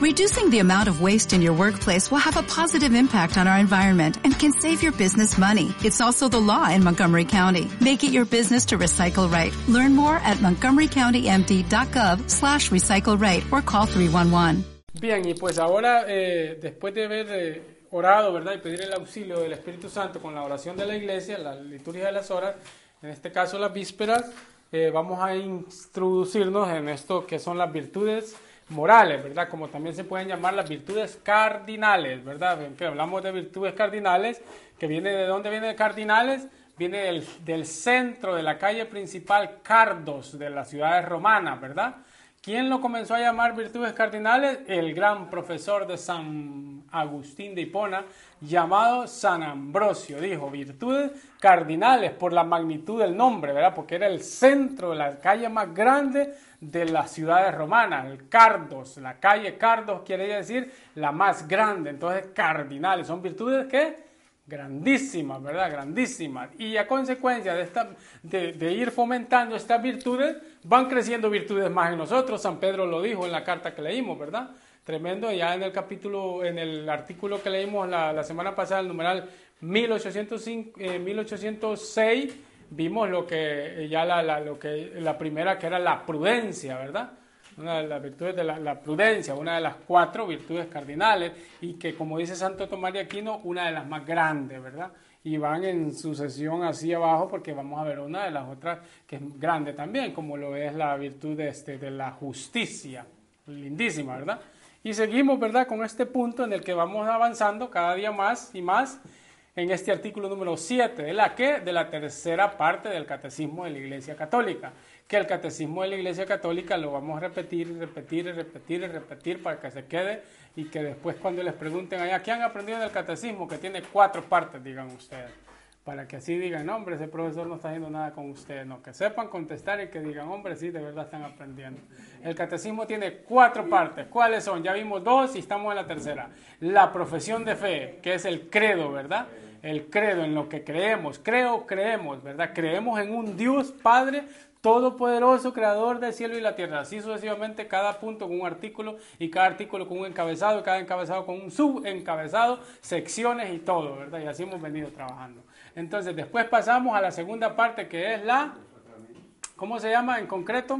Reducing the amount of waste in your workplace will have a positive impact on our environment and can save your business money. It's also the law in Montgomery County. Make it your business to recycle right. Learn more at montgomerycountymd.gov slash recycle right or call 311. Bien, y pues ahora, eh, después de haber eh, orado, ¿verdad? Y pedir el auxilio del Espíritu Santo con la oración de la iglesia, la liturgia de las horas, en este caso las vísperas, eh, vamos a introducirnos en esto que son las virtudes morales, ¿verdad? Como también se pueden llamar las virtudes cardinales, ¿verdad? hablamos de virtudes cardinales, que viene de dónde viene de cardinales? Viene del, del, centro de la calle principal Cardos de la ciudad romana, ¿verdad? ¿Quién lo comenzó a llamar virtudes cardinales? El gran profesor de San Agustín de Hipona, llamado San Ambrosio. Dijo virtudes cardinales por la magnitud del nombre, ¿verdad? Porque era el centro de la calle más grande de las ciudades romanas, el Cardos, la calle Cardos quiere decir la más grande, entonces cardinales, son virtudes que grandísimas, ¿verdad? Grandísimas. Y a consecuencia de, esta, de, ir fomentando estas virtudes, van creciendo virtudes más en nosotros. San Pedro lo dijo en la carta que leímos, ¿verdad? Tremendo, ya en el capítulo, en el artículo que leímos la, semana pasada, el numeral 1805, 1806, vimos lo que ya la, lo que, la primera que era la prudencia, ¿verdad? Una de las virtudes de la, prudencia, una de las cuatro virtudes cardinales y que como dice Santo Tomás de Aquino, una de las más grandes, ¿verdad? Y van en sucesión así abajo porque vamos a ver una de las otras que es grande también, como lo es la virtud de, este, de la justicia, lindísima, ¿verdad? Y seguimos, ¿verdad? Con este punto en el que vamos avanzando cada día más y más en este artículo número 7, de la que de la tercera parte del catecismo de la Iglesia Católica, que el catecismo de la Iglesia Católica lo vamos a repetir repetir repetir repetir para que se quede y que después cuando les pregunten allá, ¿qué han aprendido del catecismo? Que tiene cuatro partes, digan ustedes para que así digan, hombre, ese profesor no está haciendo nada con ustedes, no, que sepan contestar y que digan, hombre, sí, de verdad están aprendiendo. El catecismo tiene cuatro partes, ¿cuáles son? Ya vimos dos y estamos en la tercera. La profesión de fe, que es el credo, ¿verdad? El credo en lo que creemos, creo, creemos, ¿verdad? Creemos en un Dios Padre Todopoderoso, creador del cielo y la tierra. Así sucesivamente, cada punto con un artículo y cada artículo con un encabezado y cada encabezado con un subencabezado, secciones y todo, ¿verdad? Y así hemos venido trabajando. Entonces, después pasamos a la segunda parte que es la, ¿cómo se llama en concreto?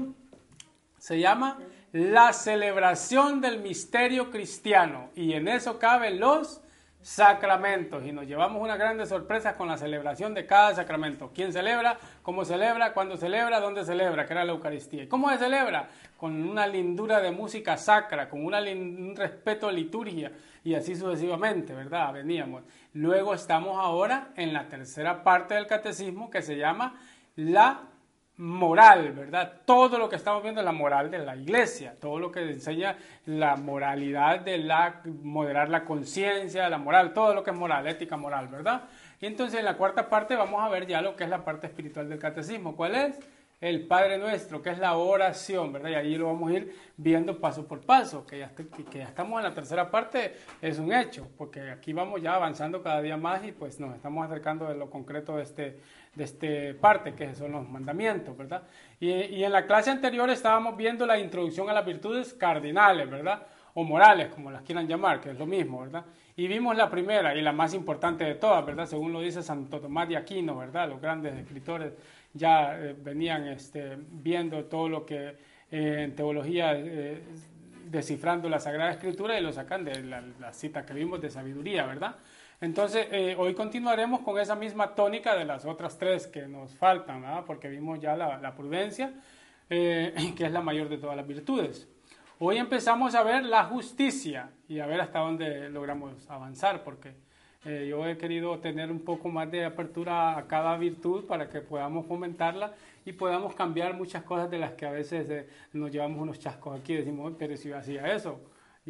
Se llama la celebración del misterio cristiano. Y en eso caben los sacramentos. Y nos llevamos unas grandes sorpresas con la celebración de cada sacramento. ¿Quién celebra? ¿Cómo celebra? ¿Cuándo celebra? ¿Dónde celebra? Que era la Eucaristía. ¿Y cómo se celebra? Con una lindura de música sacra, con un respeto a liturgia y así sucesivamente, ¿verdad? Veníamos. Luego estamos ahora en la tercera parte del catecismo que se llama la moral, ¿verdad? Todo lo que estamos viendo es la moral de la iglesia, todo lo que enseña la moralidad de la moderar la conciencia, la moral, todo lo que es moral, ética moral, ¿verdad? Y entonces en la cuarta parte vamos a ver ya lo que es la parte espiritual del catecismo. ¿Cuál es? el Padre Nuestro, que es la oración, ¿verdad? Y allí lo vamos a ir viendo paso por paso, que ya, que ya estamos en la tercera parte, es un hecho, porque aquí vamos ya avanzando cada día más y pues nos estamos acercando de lo concreto de este, de este parte, que son los mandamientos, ¿verdad? Y, y en la clase anterior estábamos viendo la introducción a las virtudes cardinales, ¿verdad? O morales, como las quieran llamar, que es lo mismo, ¿verdad? Y vimos la primera y la más importante de todas, ¿verdad? Según lo dice Santo Tomás de Aquino, ¿verdad? Los grandes escritores ya eh, venían este, viendo todo lo que eh, en teología, eh, descifrando la Sagrada Escritura y lo sacan de la, cita que vimos de sabiduría, ¿verdad? Entonces, hoy continuaremos con esa misma tónica de las otras tres que nos faltan, ¿verdad? Porque vimos ya la, la prudencia, que es la mayor de todas las virtudes. Hoy empezamos a ver la justicia y a ver hasta dónde logramos avanzar, porque eh, yo he querido tener un poco más de apertura a cada virtud para que podamos fomentarla y podamos cambiar muchas cosas de las que a veces eh, nos llevamos unos chascos aquí y decimos, pero si yo hacía eso.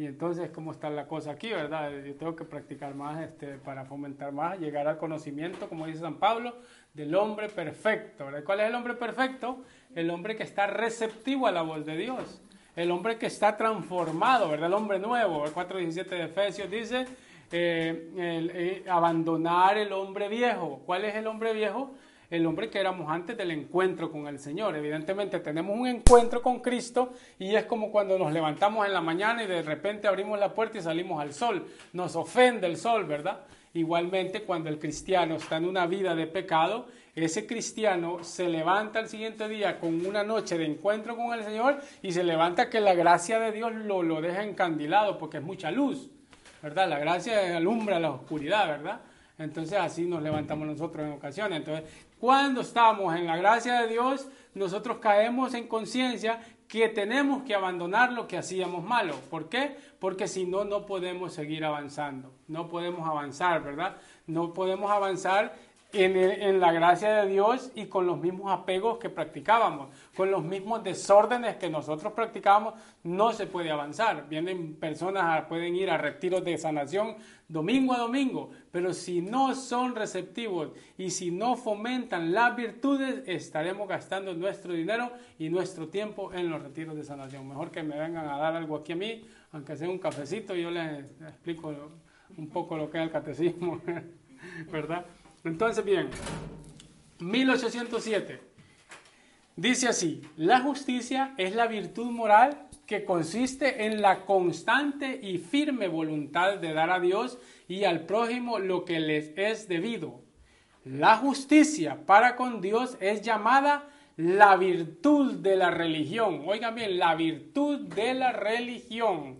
Y entonces, ¿cómo está la cosa aquí, verdad? Yo tengo que practicar más este, para fomentar más, llegar al conocimiento, como dice San Pablo, del hombre perfecto. ¿Cuál es el hombre perfecto? El hombre que está receptivo a la voz de Dios. El hombre que está transformado, ¿verdad? El hombre nuevo. El 4.17 de Efesios dice, eh, eh, abandonar el hombre viejo. ¿Cuál es el hombre viejo? El hombre que éramos antes del encuentro con el Señor. Evidentemente tenemos un encuentro con Cristo y es como cuando nos levantamos en la mañana y de repente abrimos la puerta y salimos al sol. Nos ofende el sol, ¿verdad? Igualmente, cuando el cristiano está en una vida de pecado, ese cristiano se levanta el siguiente día con una noche de encuentro con el Señor y se levanta que la gracia de Dios lo, lo deja encandilado porque es mucha luz, ¿verdad? La gracia alumbra la oscuridad, ¿verdad? Entonces así nos levantamos nosotros en ocasiones. Entonces, cuando estamos en la gracia de Dios, nosotros caemos en conciencia que tenemos que abandonar lo que hacíamos malo. ¿Por qué? Porque si no, no podemos seguir avanzando. No podemos avanzar, ¿verdad? No podemos avanzar en, la gracia de Dios y con los mismos apegos que practicábamos, con los mismos desórdenes que nosotros practicábamos, no se puede avanzar. Vienen personas, pueden ir a retiros de sanación domingo a domingo, pero si no son receptivos y si no fomentan las virtudes, estaremos gastando nuestro dinero y nuestro tiempo en los retiros de sanación. Mejor que me vengan a dar algo aquí a mí, aunque sea un cafecito, yo les explico un poco lo que es el catecismo, ¿verdad? Entonces, bien, 1807. Dice así, la justicia es la virtud moral que consiste en la constante y firme voluntad de dar a Dios y al prójimo lo que les es debido. La justicia para con Dios es llamada la virtud de la religión. Oigan bien, la virtud de la religión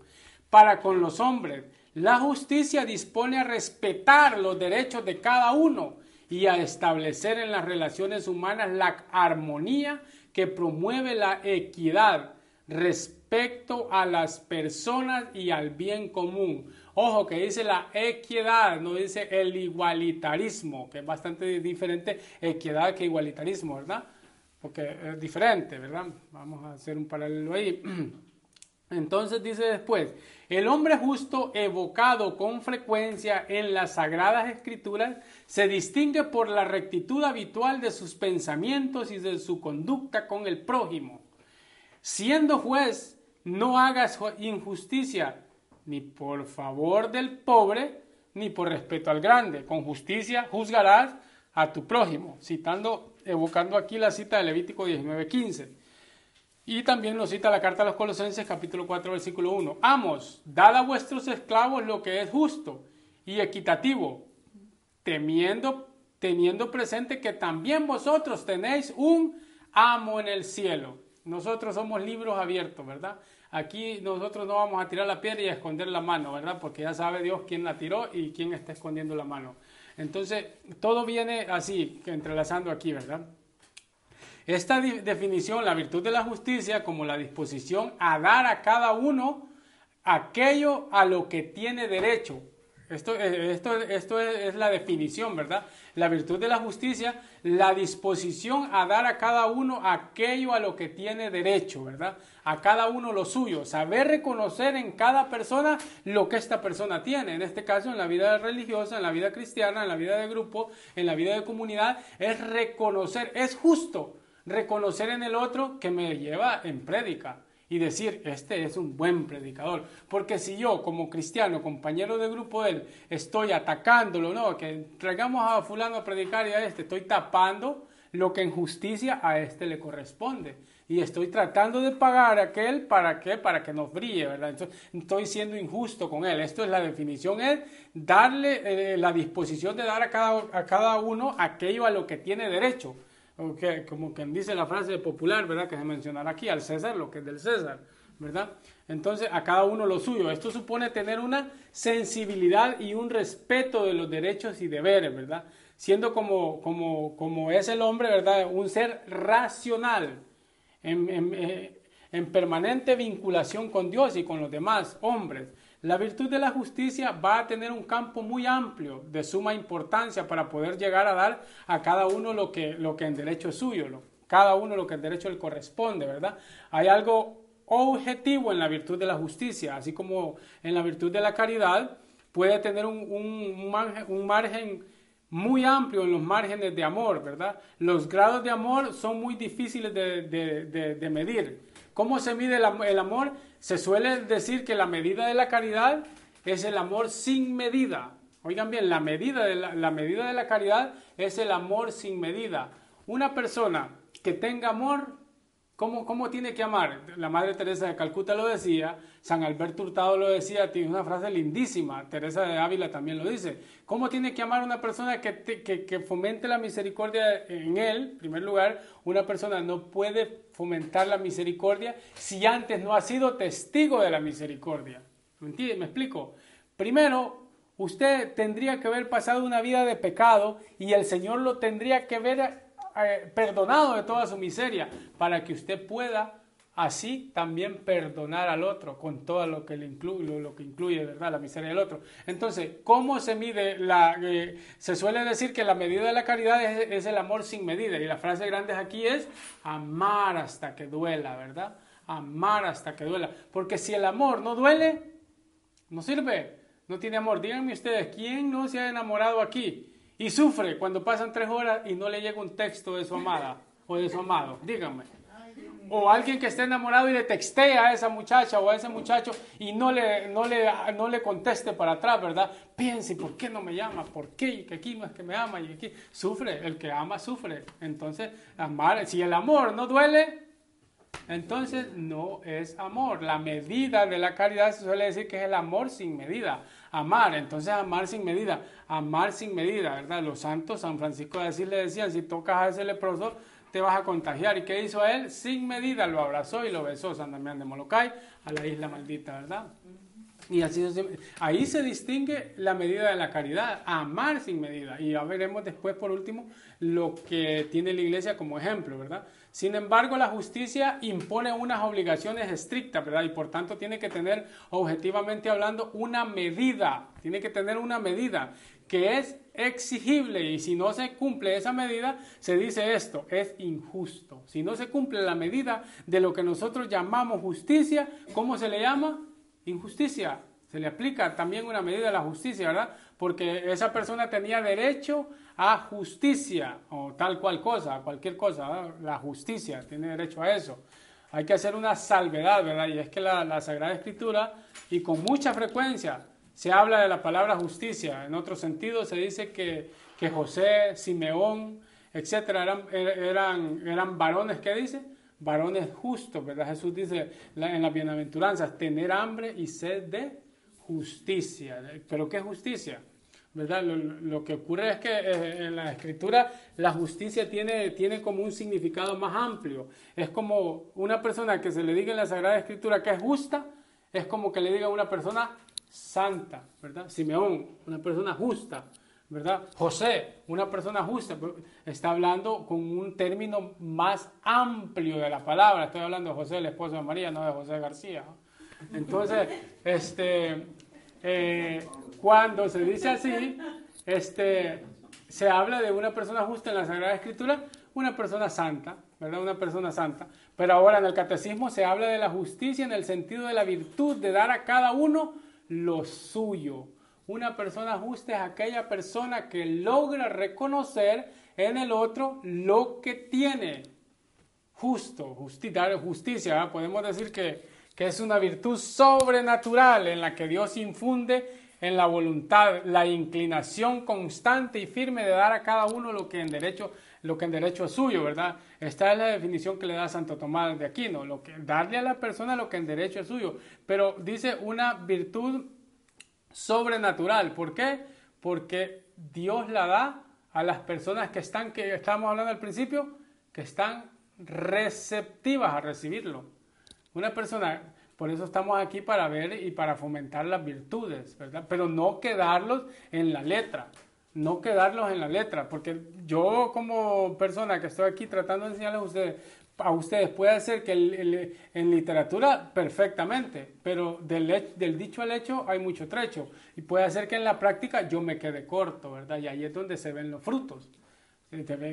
para con los hombres la justicia dispone a respetar los derechos de cada uno y a establecer en las relaciones humanas la armonía que promueve la equidad respecto a las personas y al bien común. Ojo que dice la equidad, no dice el igualitarismo, que es bastante diferente equidad que igualitarismo, ¿verdad? Porque es diferente, ¿verdad? Vamos a hacer un paralelo ahí. Entonces dice después, el hombre justo evocado con frecuencia en las sagradas escrituras se distingue por la rectitud habitual de sus pensamientos y de su conducta con el prójimo. Siendo juez, no hagas injusticia ni por favor del pobre, ni por respeto al grande. Con justicia juzgarás a tu prójimo, citando, evocando aquí la cita de Levítico 19:15. Y también nos cita la carta a los Colosenses capítulo 4 versículo 1. Amos, dad a vuestros esclavos lo que es justo y equitativo, temiendo, teniendo presente que también vosotros tenéis un amo en el cielo. Nosotros somos libros abiertos, ¿verdad? Aquí nosotros no vamos a tirar la piedra y a esconder la mano, ¿verdad? Porque ya sabe Dios quién la tiró y quién está escondiendo la mano. Entonces, todo viene así, entrelazando aquí, ¿verdad? Esta definición, la virtud de la justicia, como la disposición a dar a cada uno aquello a lo que tiene derecho. Esto, eh, esto, esto es la definición, ¿verdad? La virtud de la justicia, la disposición a dar a cada uno aquello a lo que tiene derecho, ¿verdad? A cada uno lo suyo, saber reconocer en cada persona lo que esta persona tiene. En este caso, en la vida religiosa, en la vida cristiana, en la vida de grupo, en la vida de comunidad, es reconocer, es justo reconocer en el otro que me lleva en prédica y decir, este es un buen predicador. Porque si yo, como cristiano, compañero de grupo de él, estoy atacándolo, no, que traigamos a fulano a predicar y a este, estoy tapando lo que en justicia a este le corresponde. Y estoy tratando de pagar a aquel para qué, para que nos brille, ¿verdad? Entonces, estoy siendo injusto con él. Esto es la definición, es darle eh, la disposición de dar a cada, a cada uno aquello a lo que tiene derecho como quien dice la frase popular, ¿verdad? Que se mencionará aquí, al César lo que es del César, ¿verdad? Entonces, a cada uno lo suyo. Esto supone tener una sensibilidad y un respeto de los derechos y deberes, ¿verdad? Siendo como, como, como es el hombre, ¿verdad? Un ser racional, en, en, eh, en permanente vinculación con Dios y con los demás hombres. La virtud de la justicia va a tener un campo muy amplio, de suma importancia, para poder llegar a dar a cada uno lo que, lo que en derecho es suyo, lo, cada uno lo que en derecho le corresponde, ¿verdad? Hay algo objetivo en la virtud de la justicia, así como en la virtud de la caridad puede tener un, un, margen, muy amplio en los márgenes de amor, ¿verdad? Los grados de amor son muy difíciles de, de, medir. ¿Cómo se mide el, amor? Se suele decir que la medida de la caridad es el amor sin medida. Oigan bien, la medida de la, medida de la caridad es el amor sin medida. una persona que tenga amor, ¿cómo, ¿cómo tiene que amar? La Madre Teresa de Calcuta lo decía, San Alberto Hurtado lo decía, tiene una frase lindísima, Teresa de Ávila también lo dice. ¿Cómo tiene que amar una persona que, que, que fomente la misericordia en él? En primer lugar, una persona no puede fomentar la misericordia si antes no ha sido testigo de la misericordia. ¿Me? ¿Me explico? Primero, usted tendría que haber pasado una vida de pecado y el Señor lo tendría que ver eh, perdonado de toda su miseria para que usted pueda así también perdonar al otro con todo lo que, le incluye, lo, que incluye ¿verdad? la miseria del otro. Entonces, ¿cómo se mide la... Eh, se suele decir que la medida de la caridad es, es, el amor sin medida y la frase grande aquí es amar hasta que duela, ¿verdad? Amar hasta que duela. Porque si el amor no duele, no sirve no tiene amor. Díganme ustedes, ¿quién no se ha enamorado aquí y sufre cuando pasan tres horas y no le llega un texto de su amada o de su amado? Díganme. O alguien que esté enamorado y le textea a esa muchacha o a ese muchacho y no le, no le, no le conteste para atrás, ¿verdad? Piense, ¿por qué no me llama? ¿Por qué? Que aquí no que me ama y aquí sufre. El que ama sufre. Entonces, amar, si el amor no duele, entonces no es amor. La medida de la caridad se suele decir que es el amor sin medida. Amar, entonces amar sin medida. Amar sin medida, ¿verdad? Los santos, San Francisco de Asís le decían, si tocas a ese leproso, te vas a contagiar. ¿Y qué hizo él? Sin medida lo abrazó y lo besó San Damián de Molokai a la isla maldita, ¿verdad? Y así ahí se distingue la medida de la caridad, amar sin medida. Y ya veremos después, por último, lo que tiene la iglesia como ejemplo, ¿verdad? Sin embargo, la justicia impone unas obligaciones estrictas, ¿verdad? Y por tanto tiene que tener, objetivamente hablando, una medida, tiene que tener una medida que es exigible y si no se cumple esa medida, se dice esto, es injusto. Si no se cumple la medida de lo que nosotros llamamos justicia, ¿cómo se le llama? Injusticia. Se le aplica también una medida a la justicia, ¿verdad? Porque esa persona tenía derecho a justicia o tal cual cosa, cualquier cosa, la justicia, tiene derecho a eso. Hay que hacer una salvedad, ¿verdad? Y es que la, la, Sagrada Escritura, y con mucha frecuencia, se habla de la palabra justicia. En otro sentido, se dice que, que José, Simeón, etcétera, eran, eran, eran varones, ¿qué dice? Varones justos, ¿verdad? Jesús dice en las bienaventuranzas, tener hambre y sed de justicia. ¿Pero qué justicia? ¿Verdad? Lo, que ocurre es que eh, en la escritura la justicia tiene, tiene como un significado más amplio. Es como una persona que se le diga en la Sagrada Escritura que es justa, es como que le diga a una persona santa, ¿verdad? Simeón, una persona justa, ¿verdad? José, una persona justa, está hablando con un término más amplio de la palabra. Estoy hablando de José, el esposo de María, no de José García. Entonces, este, eh, cuando se dice así, este, se habla de una persona justa en la Sagrada Escritura, una persona santa, ¿verdad? Una persona santa. Pero ahora en el catecismo se habla de la justicia en el sentido de la virtud de dar a cada uno lo suyo. Una persona justa es aquella persona que logra reconocer en el otro lo que tiene. Justo, justicia, justicia podemos decir que que es una virtud sobrenatural en la que Dios infunde en la voluntad la inclinación constante y firme de dar a cada uno lo que en derecho lo que en derecho es suyo, ¿verdad? Esta es la definición que le da Santo Tomás de Aquino, lo que darle a la persona lo que en derecho es suyo, pero dice una virtud sobrenatural, ¿por qué? Porque Dios la da a las personas que están que estábamos hablando al principio, que están receptivas a recibirlo. Una persona, por eso estamos aquí para ver y para fomentar las virtudes, ¿verdad? Pero no quedarlos en la letra, no quedarlos en la letra, porque yo como persona que estoy aquí tratando de enseñarles a ustedes, a ustedes puede ser que en literatura perfectamente, pero del, del, dicho al hecho hay mucho trecho y puede ser que en la práctica yo me quede corto, ¿verdad? Y ahí es donde se ven los frutos.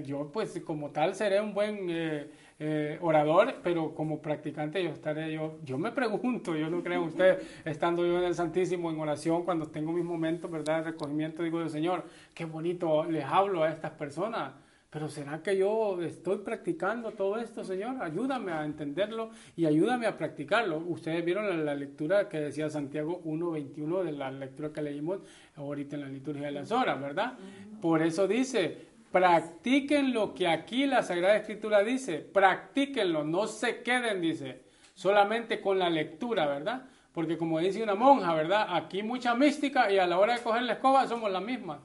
Yo pues como tal seré un buen eh, eh, orador, pero como practicante yo estaré, yo, yo me pregunto, yo no creo usted, estando yo en el Santísimo en oración, cuando tengo mis momentos, ¿verdad?, de recogimiento, digo, Señor, qué bonito les hablo a estas personas. Pero ¿será que yo estoy practicando todo esto, Señor? Ayúdame a entenderlo y ayúdame a practicarlo. Ustedes vieron la, la lectura que decía Santiago 1.21 de la lectura que leímos ahorita en la liturgia de las horas, ¿verdad? Por eso dice, practiquen lo que aquí la Sagrada Escritura dice, practíquenlo, no se queden, dice, solamente con la lectura, ¿verdad? Porque como dice una monja, ¿verdad? Aquí mucha mística y a la hora de coger la escoba somos las mismas.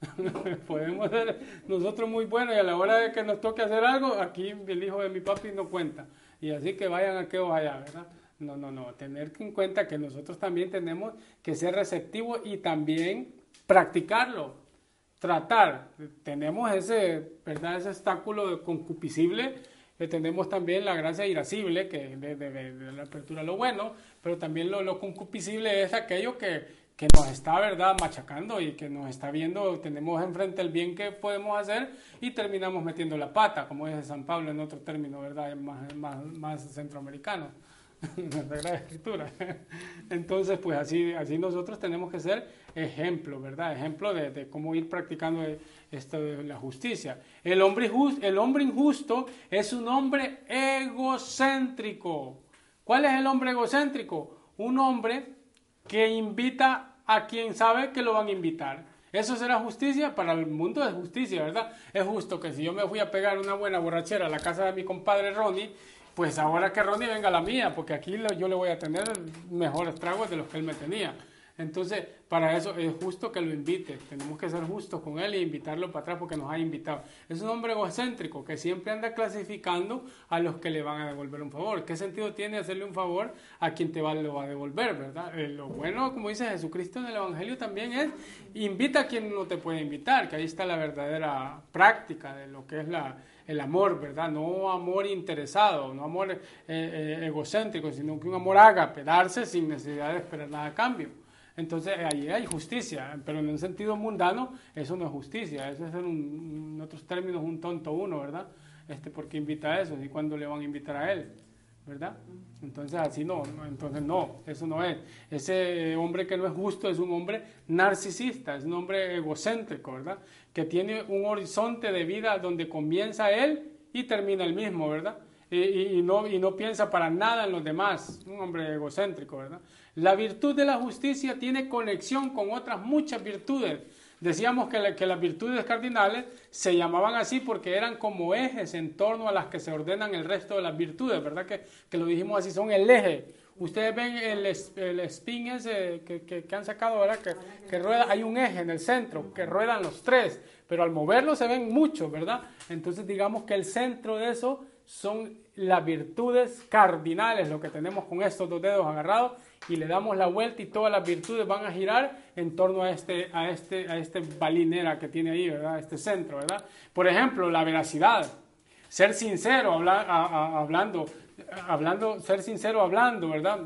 Podemos ser nosotros muy buenos y a la hora de que nos toque hacer algo, aquí el hijo de mi papi no cuenta. Y así que vayan a que allá, ¿verdad? No, no, no. Tener en cuenta que nosotros también tenemos que ser receptivos y también practicarlo, tratar. Tenemos ese, ¿verdad? Ese obstáculo de concupiscible tenemos también la gracia irascible, que de, de, la apertura lo bueno, pero también lo, lo concupiscible es aquello que, que nos está, ¿verdad?, machacando y que nos está viendo, tenemos enfrente el bien que podemos hacer y terminamos metiendo la pata, como dice San Pablo en otro término, ¿verdad?, más, más, más centroamericano, la Escritura. Entonces, pues así, así nosotros tenemos que ser ejemplo, ¿verdad?, ejemplo de, cómo ir practicando esto de la justicia. El hombre, el hombre injusto es un hombre egocéntrico. ¿Cuál es el hombre egocéntrico? Un hombre que invita a quien sabe que lo van a invitar. ¿Eso será justicia? Para el mundo es justicia, ¿verdad? Es justo que si yo me fui a pegar una buena borrachera a la casa de mi compadre Ronnie, pues ahora que Ronnie venga a la mía, porque aquí yo le voy a tener mejores tragos de los que él me tenía. Entonces, para eso es justo que lo invite. Tenemos que ser justos con él e invitarlo para atrás porque nos ha invitado. Es un hombre egocéntrico que siempre anda clasificando a los que le van a devolver un favor. ¿Qué sentido tiene hacerle un favor a quien te va, lo va a devolver, verdad? Eh, lo bueno, como dice Jesucristo en el Evangelio, también es invita a quien no te puede invitar, que ahí está la verdadera práctica de lo que es la, el amor, ¿verdad? No amor interesado, no amor eh, eh, egocéntrico, sino que un amor haga, darse sin necesidad de esperar nada a cambio. Entonces ahí hay justicia, pero en un sentido mundano eso no es justicia, eso es en, otros términos un tonto uno, ¿verdad? Este, porque invita a eso y cuando le van a invitar a él, ¿verdad? Entonces así no, entonces no, eso no es. Ese hombre que no es justo es un hombre narcisista, es un hombre egocéntrico, ¿verdad? Que tiene un horizonte de vida donde comienza él y termina el mismo, ¿verdad? Y, no, y no piensa para nada en los demás, un hombre egocéntrico, ¿verdad? La virtud de la justicia tiene conexión con otras muchas virtudes. Decíamos que, las virtudes cardinales se llamaban así porque eran como ejes en torno a las que se ordenan el resto de las virtudes, ¿verdad? Que, que lo dijimos así, son el eje. Ustedes ven el, el spin ese que, que, han sacado, ¿verdad? Que, rueda, hay un eje en el centro, que ruedan los tres, pero al moverlo se ven muchos, ¿verdad? Entonces digamos que el centro de eso son las virtudes cardinales, lo que tenemos con estos dos dedos agarrados y le damos la vuelta y todas las virtudes van a girar en torno a este, a este, a este balinera que tiene ahí, ¿verdad? Este centro, ¿verdad? Por ejemplo, la veracidad, ser sincero hablando, hablando, ser sincero hablando, ¿verdad?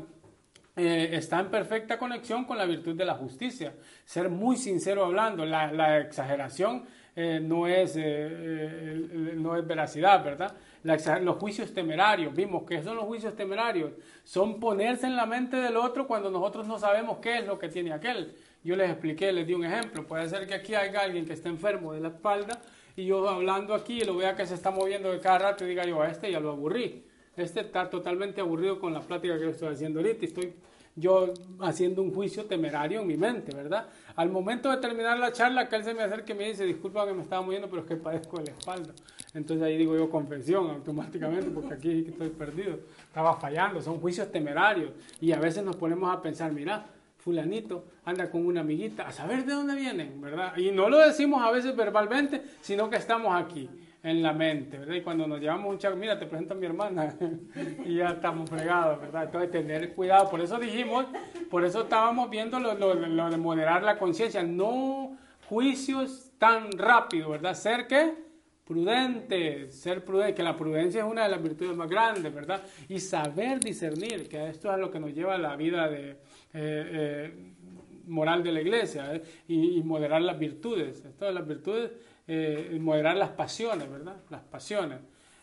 Eh, está en perfecta conexión con la virtud de la justicia. Ser muy sincero hablando, la, la exageración eh, no, es, eh, no es veracidad, ¿verdad? Los juicios temerarios, vimos que son los juicios temerarios, son ponerse en la mente del otro cuando nosotros no sabemos qué es lo que tiene aquel. Yo les expliqué, les di un ejemplo, puede ser que aquí haya alguien que esté enfermo de la espalda y yo hablando aquí lo vea que se está moviendo de cada rato y diga yo a este ya lo aburrí. Este está totalmente aburrido con la plática que yo estoy haciendo ahorita y estoy yo haciendo un juicio temerario en mi mente, ¿verdad? Al momento de terminar la charla, que él se me acerca y me dice, disculpa que me estaba moviendo, pero es que padezco de la espalda. Entonces ahí digo yo confesión automáticamente, porque aquí estoy perdido. Estaba fallando, son juicios temerarios. Y a veces nos ponemos a pensar, mira, fulanito anda con una amiguita, a saber de dónde vienen, ¿verdad? Y no lo decimos a veces verbalmente, sino que estamos aquí en la mente, ¿verdad? Y cuando nos llevamos un chaco, mira, te presento a mi hermana, y ya estamos fregados, ¿verdad? Entonces, tener cuidado. Por eso dijimos, por eso estábamos viendo lo, lo, lo de moderar la conciencia. No juicios tan rápido, ¿verdad? Ser que prudente, ser prudente, que la prudencia es una de las virtudes más grandes, ¿verdad? Y saber discernir, que esto es lo que nos lleva a la vida de, eh, eh, moral de la iglesia, ¿eh? y, y moderar las virtudes. De las virtudes moderar las pasiones, ¿verdad? Las pasiones.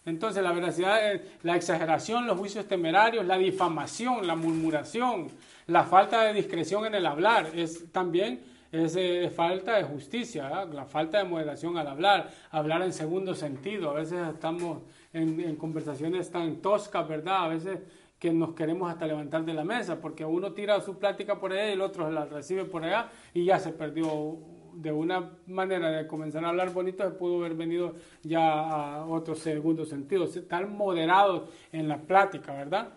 Entonces, la veracidad, la exageración, los juicios temerarios, la difamación, la murmuración, la falta de discreción en el hablar, es también es eh, falta de justicia, la falta de moderación al hablar, hablar en segundo sentido. A veces estamos en, conversaciones tan toscas, ¿verdad? A veces que nos queremos hasta levantar de la mesa, porque uno tira su plática por allá y el otro la recibe por allá y ya se perdió de una manera de comenzar a hablar bonito se pudo haber venido ya a otro segundo sentido, estar moderados en la plática, ¿verdad?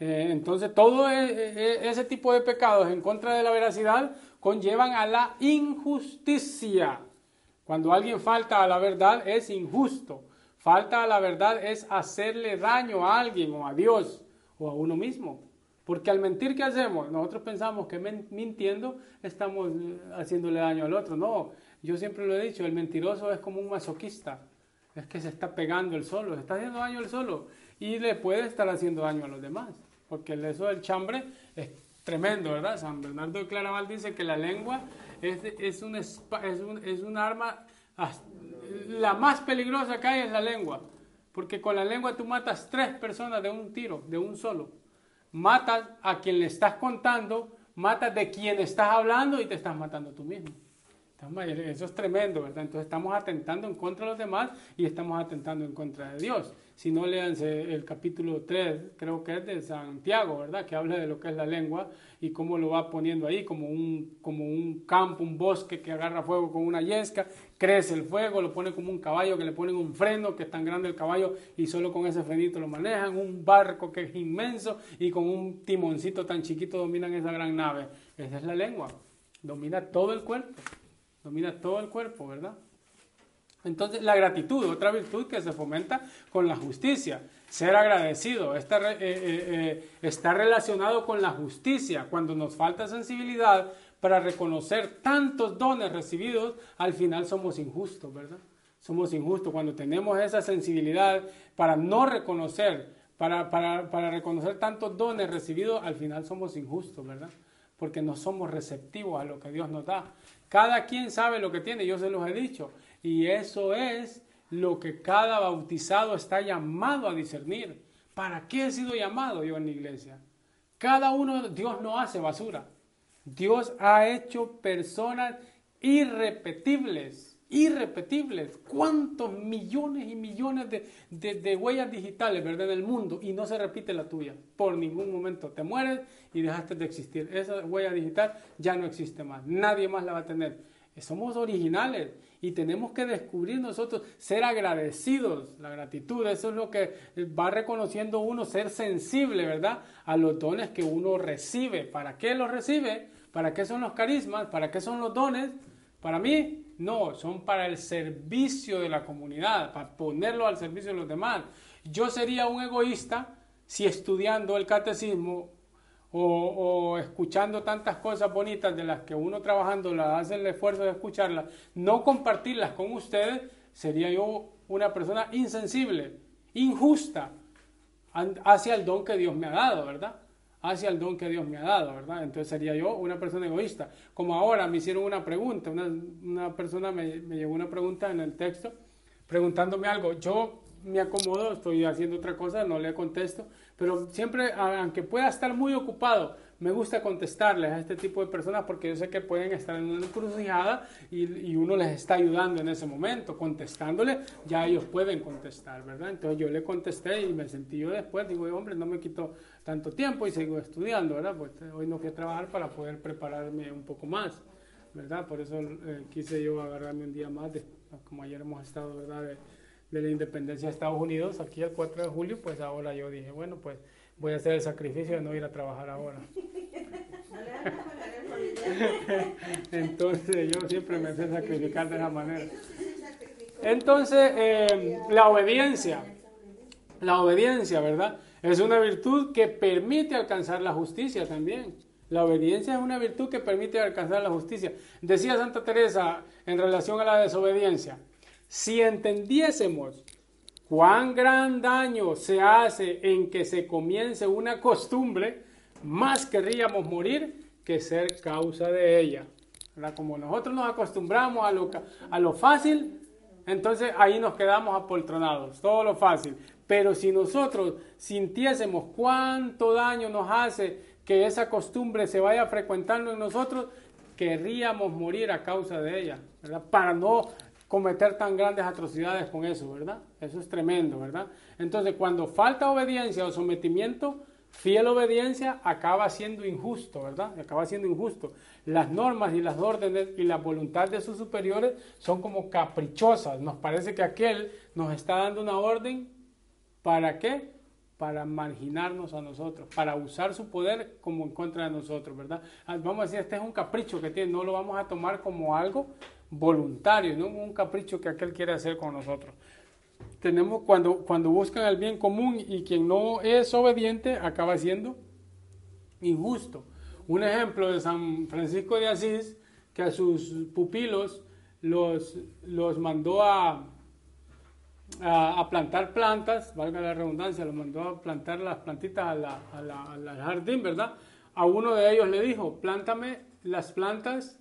Eh, entonces todo e, e, e, ese tipo de pecados en contra de la veracidad conllevan a la injusticia. Cuando alguien falta a la verdad es injusto. Falta a la verdad es hacerle daño a alguien o a Dios o a uno mismo. Porque al mentir, ¿qué hacemos? Nosotros pensamos que mintiendo estamos eh, haciéndole daño al otro. No, yo siempre lo he dicho, el mentiroso es como un masoquista. Es que se está pegando el solo, se está haciendo daño el solo. Y le puede estar haciendo daño a los demás. Porque eso del chambre es tremendo, ¿verdad? San Bernardo de Claraval dice que la lengua es, es, un, es, un, es un arma la más peligrosa que hay es la lengua, porque con la lengua tú matas tres personas de un tiro, de un solo. Matas a quien le estás contando, matas de quien estás hablando y te estás matando tú mismo. Eso es tremendo, ¿verdad? Entonces estamos atentando en contra de los demás y estamos atentando en contra de Dios. Si no, léanse el capítulo 3, creo que es de Santiago, ¿verdad? Que habla de lo que es la lengua y cómo lo va poniendo ahí como un, como un campo, un bosque que agarra fuego con una yesca, crece el fuego, lo pone como un caballo que le ponen un freno, que es tan grande el caballo y solo con ese frenito lo manejan, un barco que es inmenso y con un timoncito tan chiquito dominan esa gran nave. Esa es la lengua, domina todo el cuerpo domina todo el cuerpo, ¿verdad? Entonces, la gratitud, otra virtud que se fomenta con la justicia. Ser agradecido está, eh, eh, eh, está relacionado con la justicia. Cuando nos falta sensibilidad para reconocer tantos dones recibidos, al final somos injustos, ¿verdad? Somos injustos cuando tenemos esa sensibilidad para no reconocer, para, para, para reconocer tantos dones recibidos, al final somos injustos, ¿verdad? Porque no somos receptivos a lo que Dios nos da. Cada quien sabe lo que tiene, yo se los he dicho. Y eso es lo que cada bautizado está llamado a discernir. ¿Para qué he sido llamado yo en la iglesia? Cada uno, Dios no hace basura. Dios ha hecho personas irrepetibles, irrepetibles. ¿Cuántos millones y millones de, huellas digitales, verdad, en el mundo? Y no se repite la tuya. Por ningún momento te mueres y dejaste de existir. Esa huella digital ya no existe más. Nadie más la va a tener. Somos originales y tenemos que descubrir nosotros, ser agradecidos. La gratitud, eso es lo que va reconociendo uno, ser sensible, ¿verdad? A los dones que uno recibe. ¿Para qué los recibe? ¿Para qué son los carismas? ¿Para qué son los dones? Para mí, no, son para el servicio de la comunidad, para ponerlo al servicio de los demás. Yo sería un egoísta si estudiando el catecismo o, escuchando tantas cosas bonitas de las que uno trabajando las hace el esfuerzo de escucharlas, no compartirlas con ustedes, sería yo una persona insensible, injusta hacia el don que Dios me ha dado, ¿verdad? Hacia el don que Dios me ha dado, ¿verdad? Entonces sería yo una persona egoísta. Como ahora me hicieron una pregunta, una, una persona me, me llevó una pregunta en el texto preguntándome algo. Yo me acomodo, estoy haciendo otra cosa, no le contesto, pero siempre, aunque pueda estar muy ocupado, me gusta contestarles a este tipo de personas porque yo sé que pueden estar en una encrucijada y, uno les está ayudando en ese momento. Contestándole, ya ellos pueden contestar, ¿verdad? Entonces yo le contesté y me sentí yo después, digo, hombre, no me quito tanto tiempo y sigo estudiando, ¿verdad? Pues eh, hoy no fui a trabajar para poder prepararme un poco más, ¿verdad? Por eso eh, quise yo agarrarme un día más, de, como ayer hemos estado, ¿verdad? La independencia de Estados Unidos, aquí el 4 de julio, pues ahora yo dije, bueno, pues voy a hacer el sacrificio de no ir a trabajar ahora. Entonces yo siempre me sé sacrificar de esa manera. Entonces, eh, la obediencia, la obediencia, ¿verdad? Es una virtud que permite alcanzar la justicia también. La obediencia es una virtud que permite alcanzar la justicia. Decía Santa Teresa en relación a la desobediencia, si entendiésemos cuán gran daño se hace en que se comience una costumbre, más querríamos morir que ser causa de ella. Como nosotros nos acostumbramos a lo, a lo fácil, entonces ahí nos quedamos apoltronados, todo lo fácil. Pero si nosotros sintiésemos cuánto daño nos hace que esa costumbre se vaya frecuentando en nosotros, querríamos morir a causa de ella, Para no cometer tan grandes atrocidades con eso, ¿verdad? Eso es tremendo, ¿verdad? Entonces, cuando falta obediencia o sometimiento, Fiel obediencia acaba siendo injusto, ¿verdad? Acaba siendo injusto. Las normas y las órdenes y la voluntad de sus superiores son como caprichosas. Nos parece que aquel nos está dando una orden para qué? Para marginarnos a nosotros, para usar su poder como en contra de nosotros, ¿verdad? Ah, vamos a decir, este es un capricho que tiene, no lo vamos a tomar como algo voluntario, no un capricho que aquel quiere hacer con nosotros tenemos cuando, cuando buscan el bien común y quien no es obediente acaba siendo injusto. Un ejemplo de San Francisco de Asís, que a sus pupilos los, los mandó a, a, plantar plantas, valga la redundancia, los mandó a plantar las plantitas al jardín, ¿verdad? A uno de ellos le dijo, plántame las plantas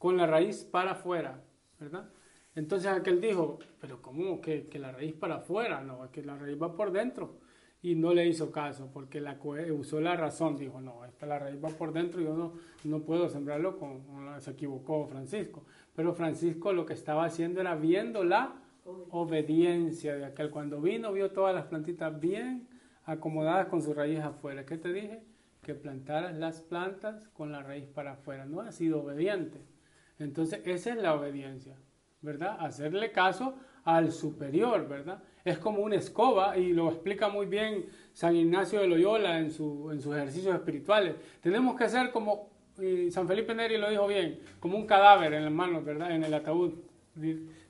con la raíz para afuera, ¿verdad? Entonces aquel dijo, pero ¿cómo que, que la raíz para afuera? No, es que la raíz va por dentro. Y no le hizo caso porque la, usó la razón, dijo, no, esta la raíz va por dentro yo no, no puedo sembrarlo con, se equivocó Francisco. Pero Francisco lo que estaba haciendo era viendo la obediencia de aquel. Cuando vino, vio todas las plantitas bien acomodadas con su raíz afuera. ¿Qué te dije? Que plantaras las plantas con la raíz para afuera. No ha sido obediente. Entonces, esa es la obediencia. ¿verdad? Hacerle caso al superior, ¿verdad? Es como una escoba y lo explica muy bien San Ignacio de Loyola en, su, en sus ejercicios espirituales. Tenemos que ser como, San Felipe Neri lo dijo bien, como un cadáver en las manos, ¿verdad? En el ataúd.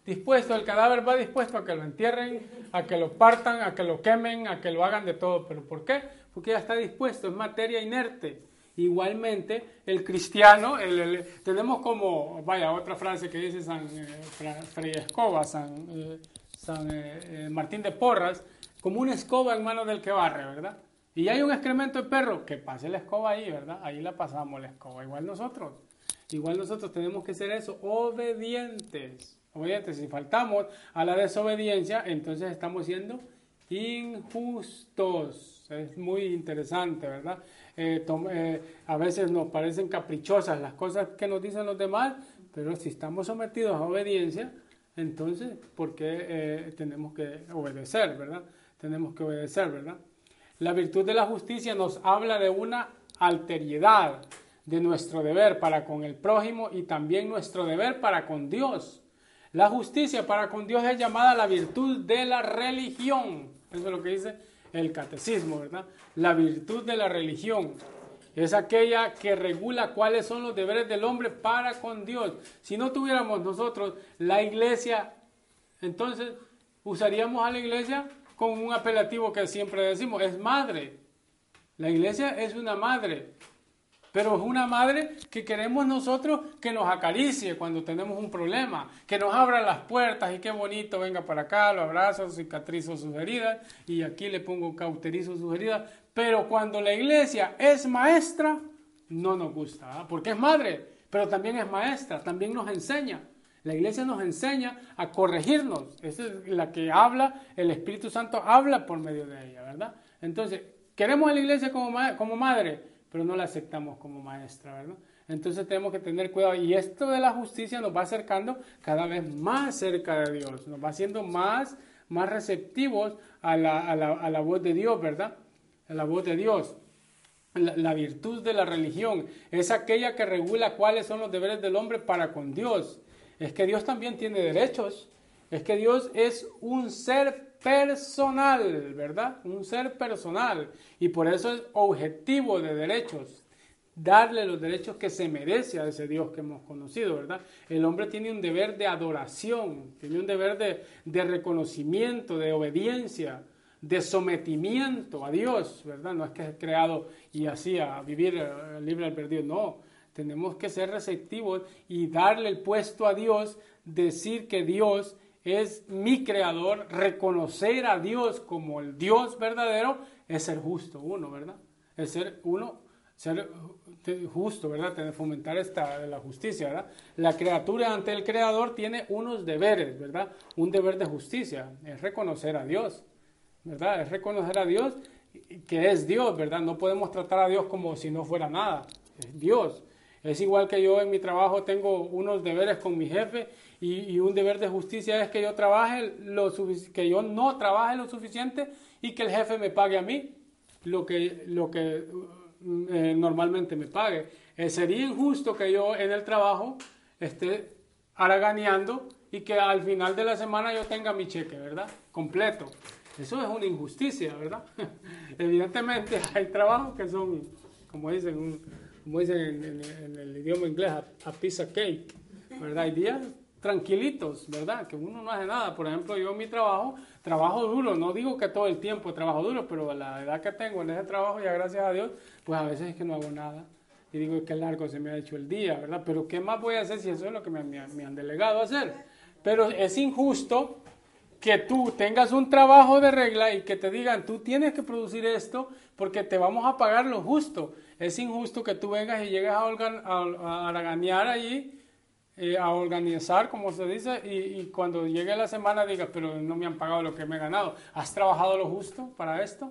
Dispuesto, el cadáver va dispuesto a que lo entierren, a que lo partan, a que lo quemen, a que lo hagan de todo. ¿Pero por qué? Porque ya está dispuesto, es materia inerte. Igualmente, el cristiano, tenemos como, vaya, otra frase que dice San eh, Escoba, San, eh, eh, eh, Martín de Porras, como una escoba en manos del que barre, ¿verdad? Y hay un excremento de perro, que pase la escoba ahí, ¿verdad? Ahí la pasamos la escoba, igual nosotros. Igual nosotros tenemos que ser eso, obedientes. Obedientes, si faltamos a la desobediencia, entonces estamos siendo injustos. Es muy interesante, ¿verdad? Eh, eh, a veces nos parecen caprichosas las cosas que nos dicen los demás, pero si estamos sometidos a obediencia, entonces, ¿por qué eh, tenemos que obedecer, verdad? Tenemos que obedecer, ¿verdad? La virtud de la justicia nos habla de una alteridad de nuestro deber para con el prójimo y también nuestro deber para con Dios. La justicia para con Dios es llamada la virtud de la religión. Eso es lo que dice el catecismo, ¿verdad? La virtud de la religión es aquella que regula cuáles son los deberes del hombre para con Dios. Si no tuviéramos nosotros la iglesia, entonces usaríamos a la iglesia con un apelativo que siempre decimos, es madre. La iglesia es una madre. Pero es una madre que queremos nosotros que nos acaricie cuando tenemos un problema, que nos abra las puertas y qué bonito, venga para acá, lo abrazo, cicatrizo sus heridas y aquí le pongo cauterizo sus heridas. Pero cuando la iglesia es maestra, no nos gusta, ¿ah? porque es madre, pero también es maestra, también nos enseña. La iglesia nos enseña a corregirnos. Esa es la que habla, el Espíritu Santo habla por medio de ella, ¿verdad? Entonces, queremos a la iglesia como, como madre, pero no la aceptamos como maestra, ¿verdad? Entonces tenemos que tener cuidado y esto de la justicia nos va acercando cada vez más cerca de Dios, nos va haciendo más, más receptivos a la, a la, a la voz de Dios, ¿verdad? A la voz de Dios. La, la, virtud de la religión es aquella que regula cuáles son los deberes del hombre para con Dios. Es que Dios también tiene derechos. Es que Dios es un ser personal, ¿verdad? Un ser personal. Y por eso es objetivo de derechos. Darle los derechos que se merece a ese Dios que hemos conocido, ¿verdad? El hombre tiene un deber de adoración, tiene un deber de, de reconocimiento, de obediencia, de sometimiento a Dios, ¿verdad? No es que es creado y así a vivir eh, libre al perdido, no. Tenemos que ser receptivos y darle el puesto a Dios, decir que Dios es mi creador, reconocer a Dios como el Dios verdadero, es ser justo uno, ¿verdad? Es ser uno, ser justo, ¿verdad? Tener, fomentar esta, la justicia, ¿verdad? La criatura ante el creador tiene unos deberes, ¿verdad? Un deber de justicia, es reconocer a Dios, ¿verdad? Es reconocer a Dios que es Dios, ¿verdad? No podemos tratar a Dios como si no fuera nada, es Dios. Es igual que yo en mi trabajo tengo unos deberes con mi jefe y, un deber de justicia es que yo trabaje lo que yo no trabaje lo suficiente y que el jefe me pague a mí. lo que, lo que eh, normalmente me pague. Eh, sería injusto que yo en el trabajo esté haraganeando y que al final de la semana yo tenga mi cheque, ¿verdad? Completo. Eso es una injusticia, ¿verdad? Evidentemente hay trabajos que son, como dicen, como dicen en, el idioma inglés, a, pizza cake, ¿verdad? Hay días tranquilitos, ¿verdad? Que uno no hace nada. Por ejemplo, yo en mi trabajo trabajo duro, no digo que todo el tiempo trabajo duro, pero a la edad que tengo en ese trabajo, ya gracias a Dios, pues a veces es que no hago nada. Y digo que largo se me ha hecho el día, ¿verdad? Pero ¿qué más voy a hacer si eso es lo que me, me han delegado a hacer? Pero es injusto que tú tengas un trabajo de regla y que te digan, tú tienes que producir esto porque te vamos a pagar lo justo. Es injusto que tú vengas y llegues a, a, a, ganear allí eh, a organizar, como se dice, y, cuando llegue la semana diga pero no me han pagado lo que me he ganado. ¿Has trabajado lo justo para esto?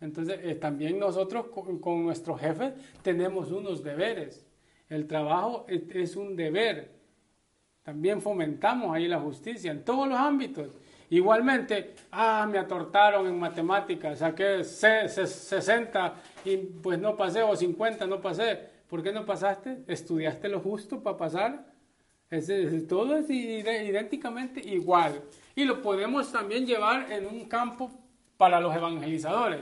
Entonces, eh, también nosotros con, nuestros jefes tenemos unos deberes. El trabajo es, un deber. También fomentamos ahí la justicia en todos los ámbitos. Igualmente, ah, me atortaron en matemáticas, saqué 60 y pues no pasé, o 50 no pasé. ¿Por qué no pasaste? ¿Estudiaste lo justo para pasar? todo es idénticamente igual. Y lo podemos también llevar en un campo para los evangelizadores,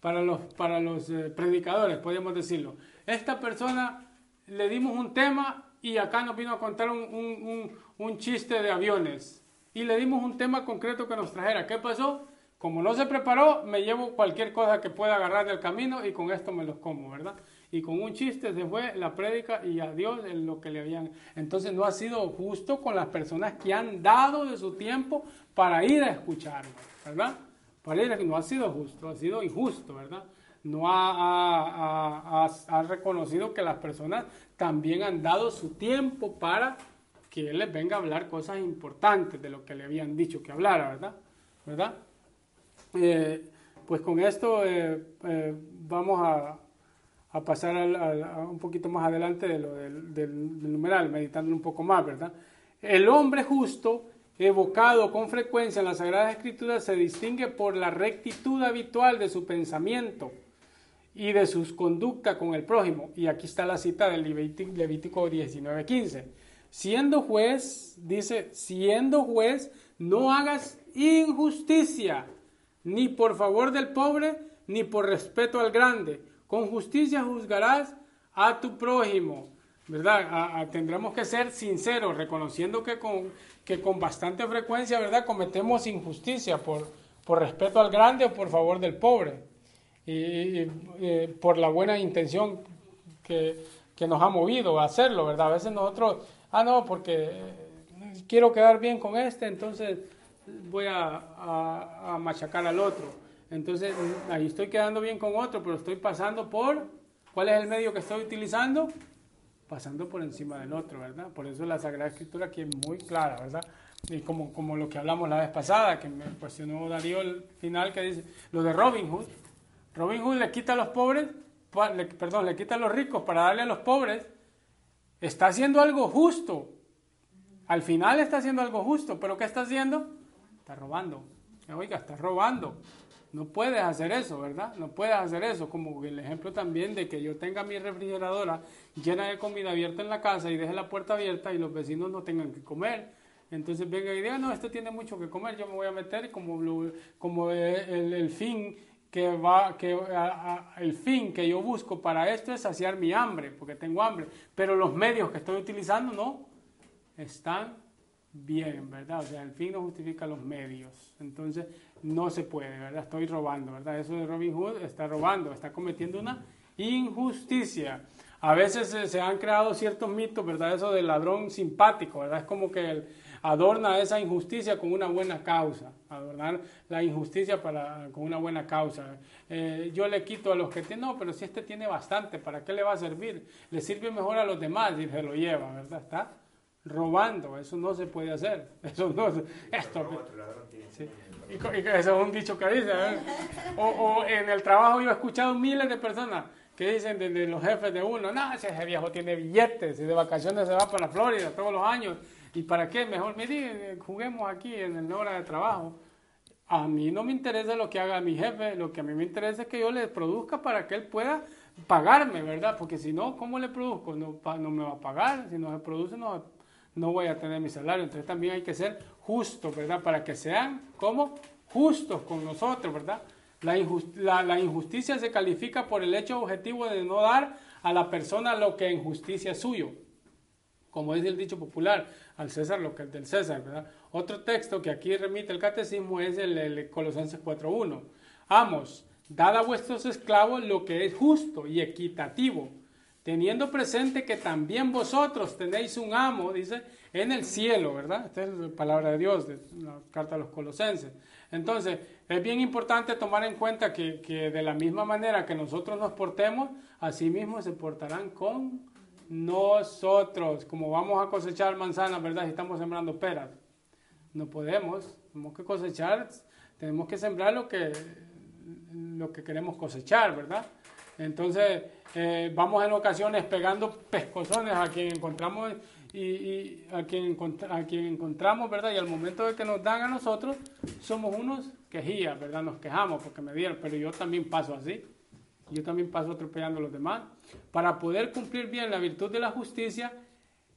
para los, para los eh, predicadores, podemos decirlo. Esta persona le dimos un tema y acá nos vino a contar un, un, chiste de aviones. Y le dimos un tema concreto que nos trajera. ¿Qué pasó? Como no se preparó, me llevo cualquier cosa que pueda agarrar del camino y con esto me los como, ¿verdad? y con un chiste se fue la prédica y a Dios en lo que le habían. Entonces no ha sido justo con las personas que han dado de su tiempo para ir a escucharlo, ¿verdad? Para ir no ha sido justo, ha sido injusto, ¿verdad? No ha, ha, reconocido que las personas también han dado su tiempo para que Él les venga a hablar cosas importantes de lo que le habían dicho que hablara, ¿verdad? ¿verdad? Eh, pues con esto eh, eh, vamos a, a pasar a, un poquito más adelante de lo del, del, numeral, meditando un poco más, ¿verdad? El hombre justo, evocado con frecuencia en las Sagradas Escrituras, se distingue por la rectitud habitual de su pensamiento y de sus conductas con el prójimo. Y aquí está la cita del Levítico 19:15. Siendo juez, dice, siendo juez, no hagas injusticia, ni por favor del pobre, ni por respeto al grande con justicia juzgarás a tu prójimo. ¿Verdad? tendremos que ser sinceros, reconociendo que con, que con bastante frecuencia, ¿verdad? Cometemos injusticia por, por respeto al grande o por favor del pobre. Y, por la buena intención que, que, nos ha movido a hacerlo, ¿verdad? A veces nosotros, ah, no, porque quiero quedar bien con este, entonces voy a machacar al otro. Entonces, ahí estoy quedando bien con otro, pero estoy pasando por, ¿cuál es el medio que estoy utilizando? Pasando por encima del otro, ¿verdad? Por eso la Sagrada Escritura aquí es muy clara, ¿verdad? Y como, como lo que hablamos la vez pasada, que me cuestionó Darío el final, que dice, lo de Robin Hood. Robin Hood le quita a los pobres, perdón, le quita a los ricos para darle a los pobres. Está haciendo algo justo. Al final está haciendo algo justo, pero ¿qué está haciendo? Está robando. Oiga, está robando. No puedes hacer eso, ¿verdad? No puedes hacer eso, como el ejemplo también de que yo tenga mi refrigeradora llena de comida abierta en la casa y deje la puerta abierta y los vecinos no tengan que comer. Entonces venga y diga, no, esto tiene mucho que comer, yo me voy a meter como, como el fin que va, que el fin que yo busco para esto es saciar mi hambre, porque tengo hambre, pero los medios que estoy utilizando no están bien, ¿verdad? O sea, el fin no justifica los medios. Entonces, no se puede, ¿verdad? Estoy robando, ¿verdad? Eso de Robin Hood está robando, está cometiendo una injusticia. A veces se, han creado ciertos mitos, ¿verdad? Eso del ladrón simpático, ¿verdad? Es como que adorna esa injusticia con una buena causa, adornar la injusticia para, con una buena causa. Eh, yo le quito a los que tienen, no, pero si este tiene bastante, ¿para qué le va a servir? Le sirve mejor a los demás y se lo lleva, ¿verdad? Está robando, eso no se puede hacer. Eso no, esto, y, eso es un dicho que dice. ¿eh? O, en el trabajo yo he escuchado miles de personas que dicen de, los jefes de uno, no, ese viejo tiene billetes y de vacaciones se va para Florida todos los años. ¿Y para qué? Mejor, mire, juguemos aquí en la hora de trabajo. a mí no me interesa lo que haga mi jefe, lo que a mí me interesa es que yo le produzca para que él pueda pagarme, ¿verdad? Porque si no, ¿cómo le produzco? No, me va a pagar, si no se produce no, no voy a tener mi salario. Entonces también hay que ser justos, ¿verdad? Para que sean como justos con nosotros, ¿verdad? La, la, injusticia se califica por el hecho objetivo de no dar a la persona lo que en justicia es suyo. Como dice el dicho popular, al César lo que es del César, ¿verdad? Otro texto que aquí remite el catecismo es el, el Colosenses 4.1. Amos, dad a vuestros esclavos lo que es justo y equitativo, teniendo presente que también vosotros tenéis un amo, dice, en el cielo, ¿verdad? Esta es la palabra de Dios, de la carta a los colosenses. Entonces, es bien importante tomar en cuenta que, que de la misma manera que nosotros nos portemos, así mismo se portarán con nosotros. Como vamos a cosechar manzanas, ¿verdad? Si estamos sembrando peras. No podemos, tenemos que cosechar, tenemos que sembrar lo que, lo que queremos cosechar, ¿verdad? Entonces, eh, vamos en ocasiones pegando pescozones a quien encontramos y, a, quien a quien encontramos, ¿verdad? Y al momento de que nos dan a nosotros, somos unos quejías, ¿verdad? Nos quejamos porque me dieron, pero yo también paso así. Yo también paso atropellando a los demás. Para poder cumplir bien la virtud de la justicia,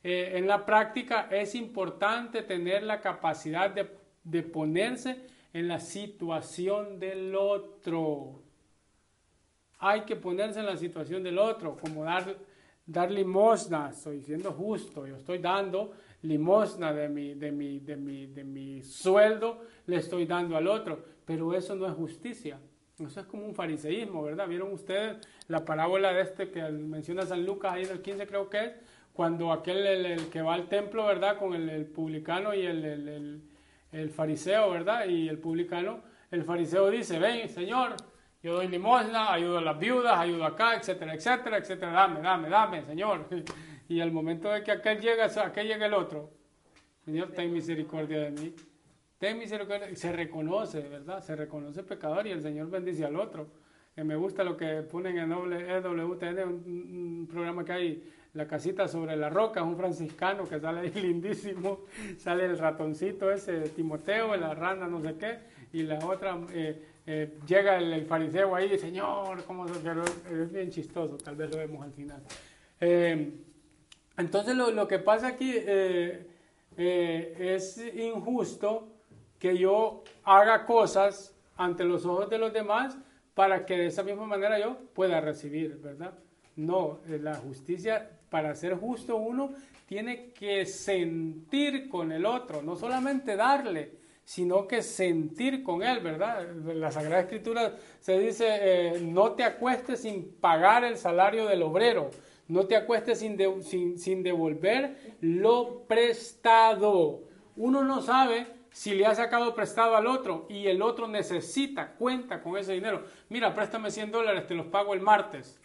eh, en la práctica es importante tener la capacidad de, de ponerse en la situación del otro. Hay que ponerse en la situación del otro, como dar dar limosna, estoy siendo justo, yo estoy dando limosna de mi, de mi, de mi, de mi sueldo, le estoy dando al otro, pero eso no es justicia. Eso es como un fariseísmo, ¿verdad? ¿Vieron ustedes la parábola de este que menciona San Lucas ahí del 15 creo que es? Cuando aquel el, que va al templo, ¿verdad? Con el, publicano y el, el, fariseo, ¿verdad? Y el publicano, el fariseo dice, ven, Señor, yo doy limosna, ayudo a las viudas, ayudo acá, etcétera, etcétera, etcétera. Dame, dame, dame, Señor. Y al momento de que aquel llega, aquel llega el otro. Señor, ten misericordia de mí. Se reconoce, ¿verdad? Se reconoce pecador y el Señor bendice al otro. Me gusta lo que ponen en EWTN, un, programa que hay, La casita sobre la roca, un franciscano que sale ahí lindísimo. Sale el ratoncito ese, Timoteo, la rana, no sé qué. Y la otra... Eh, eh, llega el, fariseo ahí, Señor, ¿cómo se Es bien chistoso, tal vez lo vemos al final. Eh, entonces lo, que pasa aquí es injusto que yo haga cosas ante los ojos de los demás para que de esa misma manera yo pueda recibir, ¿verdad? No, la justicia, para ser justo uno, tiene que sentir con el otro, no solamente darle, sino que sentir con Él, ¿verdad? En la Sagrada Escritura se dice, eh, no te acuestes sin pagar el salario del obrero, no te acuestes sin, sin, devolver lo prestado. Uno no sabe si le ha sacado prestado al otro y el otro necesita, cuenta con ese dinero. Mira, préstame 100 dólares, te los pago el martes.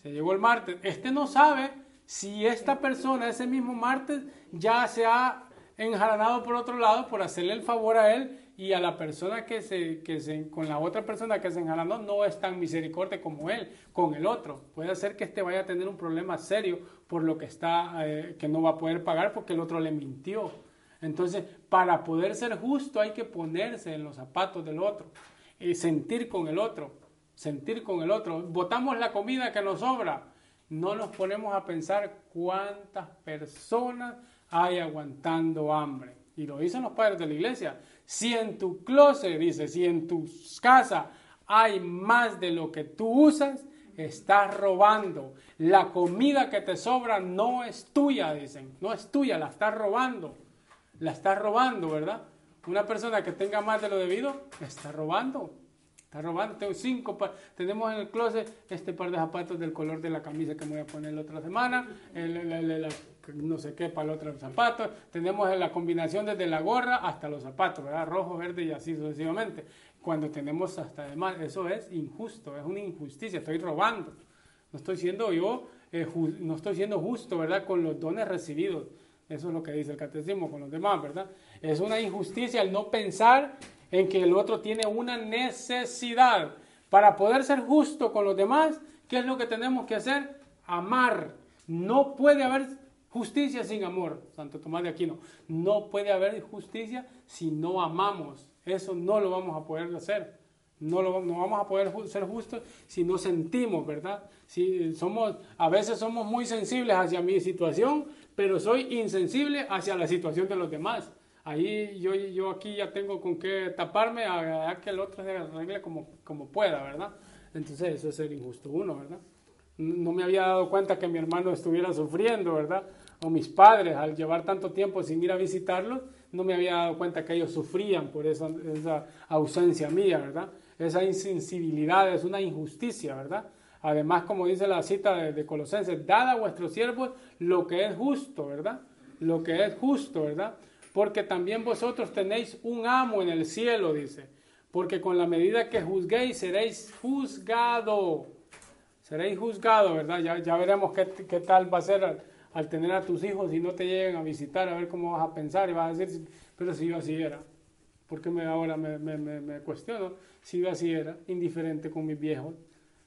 Se llegó el martes. Este no sabe si esta persona ese mismo martes ya se ha enjaranado por otro lado por hacerle el favor a él y a la persona que se, que se con la otra persona que se enjaranó no es tan misericordia como él con el otro. Puede ser que este vaya a tener un problema serio por lo que está, eh, que no va a poder pagar porque el otro le mintió. Entonces, para poder ser justo hay que ponerse en los zapatos del otro y sentir con el otro, sentir con el otro. Botamos la comida que nos sobra. No nos ponemos a pensar cuántas personas hay aguantando hambre. Y lo dicen los padres de la iglesia. Si en tu closet, dice, si en tu casa hay más de lo que tú usas, estás robando. La comida que te sobra no es tuya, dicen. No es tuya, la estás robando. La estás robando, ¿verdad? Una persona que tenga más de lo debido, está robando. Está robando. Tengo cinco. Tenemos en el closet este par de zapatos del color de la camisa que me voy a poner la otra semana. No sé qué para el otro zapato. Tenemos la combinación desde la gorra hasta los zapatos, ¿verdad? Rojo, verde y así sucesivamente. Cuando tenemos hasta además, eso es injusto, es una injusticia, estoy robando. No estoy siendo yo, eh, no estoy siendo justo, ¿verdad? Con los dones recibidos. Eso es lo que dice el catecismo con los demás, ¿verdad? Es una injusticia el no pensar en que el otro tiene una necesidad. Para poder ser justo con los demás, ¿qué es lo que tenemos que hacer? Amar. No puede haber Justicia sin amor, Santo Tomás de Aquino. No puede haber justicia si no amamos. Eso no lo vamos a poder hacer. No, lo, no vamos a poder ser justos si no sentimos, ¿verdad? Si somos, a veces somos muy sensibles hacia mi situación, pero soy insensible hacia la situación de los demás. Ahí yo, yo aquí ya tengo con qué taparme a, que el otro se arregle como, como pueda, ¿verdad? Entonces eso es ser injusto uno, ¿verdad? No me había dado cuenta que mi hermano estuviera sufriendo, ¿verdad? O mis padres, al llevar tanto tiempo sin ir a visitarlos, no me había dado cuenta que ellos sufrían por esa, esa ausencia mía, ¿verdad? Esa insensibilidad es una injusticia, ¿verdad? Además, como dice la cita de, Colosenses, dad a vuestros siervos lo que es justo, ¿verdad? Lo que es justo, ¿verdad? Porque también vosotros tenéis un amo en el cielo, dice. Porque con la medida que juzguéis seréis juzgado. Seréis juzgado, ¿verdad? Ya, ya veremos qué, qué, tal va a ser al, tener a tus hijos y no te lleguen a visitar, a ver cómo vas a pensar y vas a decir, pero si yo así era. Porque me, ahora me, me, me cuestiono si yo así era, indiferente con mis viejos,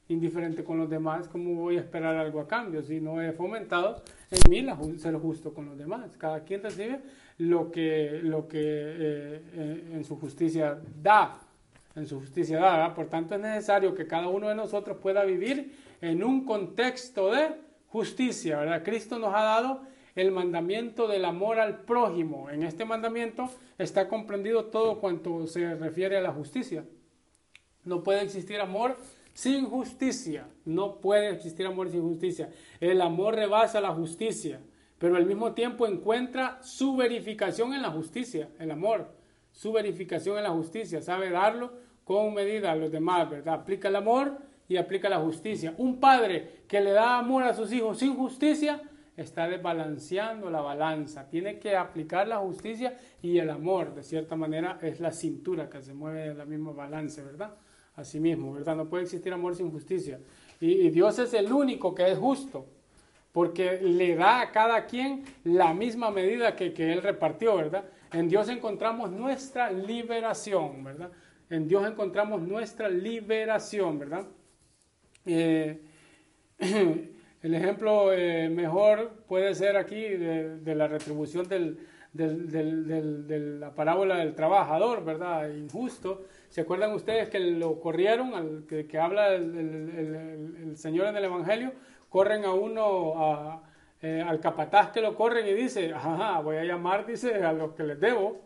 indiferente con los demás, ¿cómo voy a esperar algo a cambio si no he fomentado en mí la, ser justo con los demás? Cada quien recibe lo que, lo que eh, eh, en su justicia da, en su justicia da. Por tanto, es necesario que cada uno de nosotros pueda vivir en un contexto de justicia. Cristo nos ha dado el mandamiento del amor al prójimo. En este mandamiento está comprendido todo cuanto se refiere a la justicia. No puede existir amor sin justicia. No puede existir amor sin justicia. El amor rebasa la justicia pero al mismo tiempo encuentra su verificación en la justicia, el amor, su verificación en la justicia, sabe darlo con medida a los demás, ¿verdad? Aplica el amor y aplica la justicia. Un padre que le da amor a sus hijos sin justicia está desbalanceando la balanza. Tiene que aplicar la justicia y el amor, de cierta manera, es la cintura que se mueve en la misma balance, ¿verdad? Así mismo, ¿verdad? No puede existir amor sin justicia. y Dios es el único que es justo porque le da a cada quien la misma medida que, Él repartió, ¿verdad? En Dios encontramos nuestra liberación, ¿verdad? En Dios encontramos nuestra liberación, ¿verdad? Eh, el ejemplo eh, mejor puede ser aquí de, la retribución del, de la parábola del trabajador, ¿verdad? Injusto. ¿Se acuerdan ustedes que lo corrieron, al, que, habla el, Señor en el Evangelio? corren a uno, eh, al capataz que lo corren y dice, ajá, voy a llamar, dice, a los que les debo.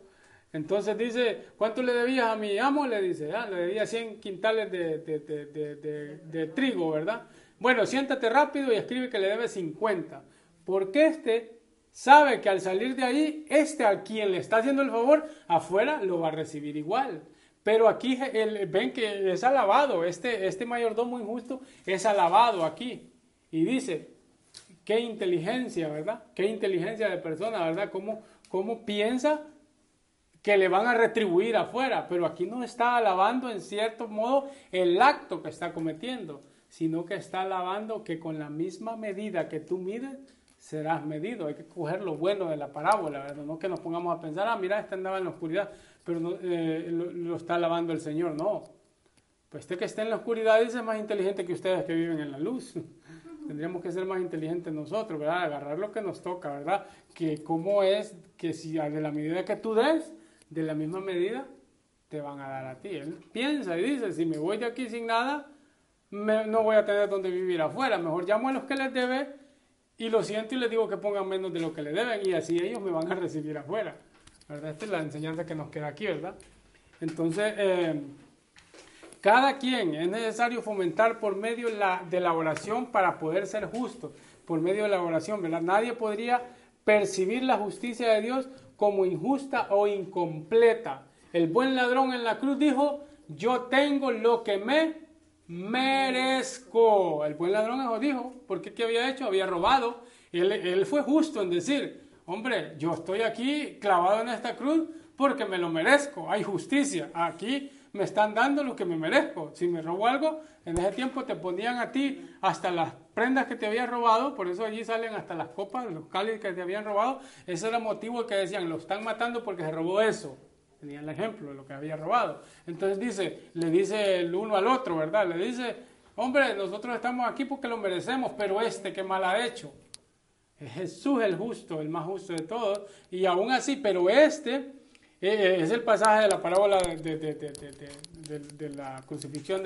Entonces dice, ¿cuánto le debías a mi amo? Le dice, ah, le debía 100 quintales de, de, trigo, ¿verdad? Bueno, siéntate rápido y escribe que le debe 50. Porque este sabe que al salir de ahí, este a quien le está haciendo el favor, afuera lo va a recibir igual. Pero aquí ven que es alabado, este, este mayordomo injusto es alabado aquí. Y dice, qué inteligencia, ¿verdad? Qué inteligencia de persona, ¿verdad? ¿Cómo, cómo piensa que le van a retribuir afuera? Pero aquí no está alabando en cierto modo el acto que está cometiendo, sino que está alabando que con la misma medida que tú mides, serás medido. Hay que coger lo bueno de la parábola, ¿verdad? No que nos pongamos a pensar, ah, mira, este andaba en la oscuridad, pero eh, lo, está alabando el Señor. No. Pues este que está en la oscuridad es más inteligente que ustedes que viven en la luz. tendríamos que ser más inteligentes nosotros, ¿verdad? Agarrar lo que nos toca, ¿verdad? Que cómo es que si de la medida que tú des, de la misma medida te van a dar a ti. Él piensa y dice, si me voy de aquí sin nada, no voy a tener donde vivir afuera. Mejor llamo a los que les debe y lo siento y les digo que pongan menos de lo que le deben y así ellos me van a recibir afuera. ¿Verdad? Esta es la enseñanza que nos queda aquí, ¿verdad? Entonces, eh, cada quien es necesario fomentar por medio de la oración para poder ser justo, por medio de la oración, ¿verdad? Nadie podría percibir la justicia de Dios como injusta o incompleta. El buen ladrón en la cruz dijo, yo tengo lo que me merezco. El buen ladrón dijo, porque qué había hecho? Había robado. Él, él fue justo en decir, hombre, yo estoy aquí clavado en esta cruz porque me lo merezco, hay justicia. Aquí me están dando lo que me merezco. Si me robo algo, en ese tiempo te ponían a ti hasta las prendas que te habían robado, por eso allí salen hasta las copas, los cálices que te habían robado. Ese era el motivo que decían, lo están matando porque se robó eso. Tenían el ejemplo de lo que había robado. Entonces dice, le dice el uno al otro, ¿verdad? Le dice, hombre, nosotros estamos aquí porque lo merecemos, pero este que mal ha hecho. Es Jesús el justo, el más justo de todos. Y aún así, pero este Eh, es el pasaje de la parábola de, la crucifixión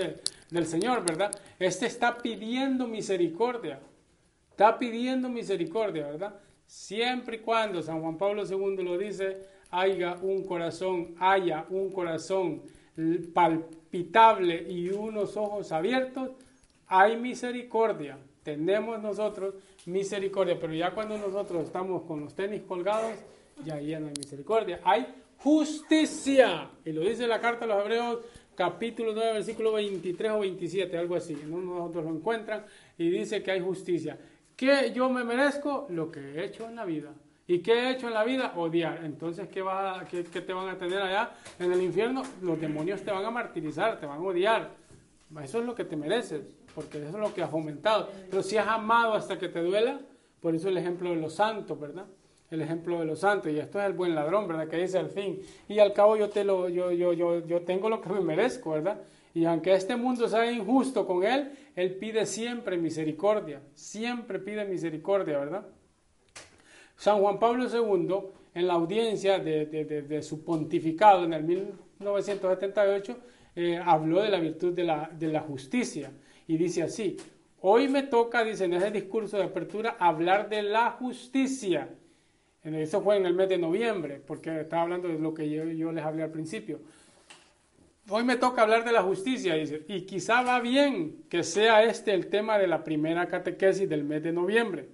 del Señor, ¿verdad? Este está pidiendo misericordia. Está pidiendo misericordia, ¿verdad? Siempre y cuando San Juan Pablo II lo dice, haya un corazón, haya un corazón palpitable y unos ojos abiertos, hay misericordia. Tenemos nosotros misericordia, pero ya cuando nosotros estamos con los tenis colgados, ya ahí no hay misericordia. Hay justicia. Y lo dice la carta a los Hebreos, capítulo 9, versículo 23 o 27, algo así. Nosotros lo encuentran y dice que hay justicia. ¿Qué yo me merezco? Lo que he hecho en la vida. ¿Y qué he hecho en la vida? Odiar. Entonces, ¿qué, te van a tener allá en el infierno? Los demonios te van a martirizar, te van a odiar. Eso es lo que te mereces, porque eso es lo que has fomentado. Pero si has amado hasta que te duela, por eso el ejemplo de los santos, ¿verdad? El ejemplo de los santos, y esto es el buen ladrón, ¿verdad? Que dice al fin, y al cabo yo, te lo, yo, yo, yo, yo tengo lo que me merezco, ¿verdad? Y aunque este mundo sea injusto con él, él pide siempre misericordia, siempre pide misericordia, ¿verdad? San Juan Pablo II, en la audiencia de, su pontificado en el 1978, eh, habló de la virtud de la, justicia y dice así, hoy me toca, dice en ese discurso de apertura, hablar de la justicia. Eso fue en el mes de noviembre, porque estaba hablando de lo que yo les hablé al principio. Hoy me toca hablar de la justicia, dice, y quizá va bien que sea este el tema de la primera catequesis del mes de noviembre.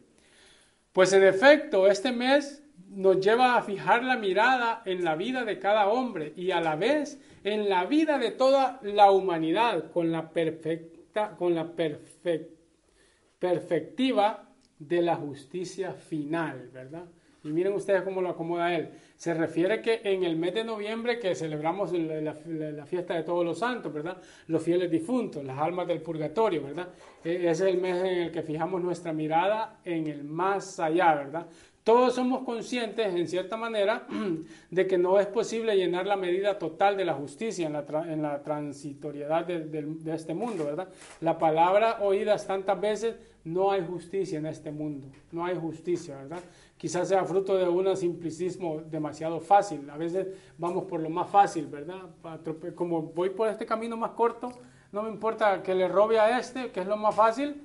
Pues en efecto, este mes nos lleva a fijar la mirada en la vida de cada hombre y a la vez en la vida de toda la humanidad con la perfecta, con la perspectiva de la justicia final, ¿verdad? Y miren ustedes cómo lo acomoda él. Se refiere que en el mes de noviembre que celebramos la, fiesta de todos los santos, ¿verdad? Los fieles difuntos, las almas del purgatorio, ¿verdad? E, ese es el mes en el que fijamos nuestra mirada en el más allá, ¿verdad? Todos somos conscientes, en cierta manera, de que no es posible llenar la medida total de la justicia en la, en la transitoriedad de, de, este mundo, ¿verdad? La palabra oídas tantas veces, no hay justicia en este mundo, no hay justicia, ¿verdad? Quizás sea fruto de un simplicismo demasiado fácil. A veces vamos por lo más fácil, ¿verdad? Como voy por este camino más corto, no me importa que le robe a este, que es lo más fácil,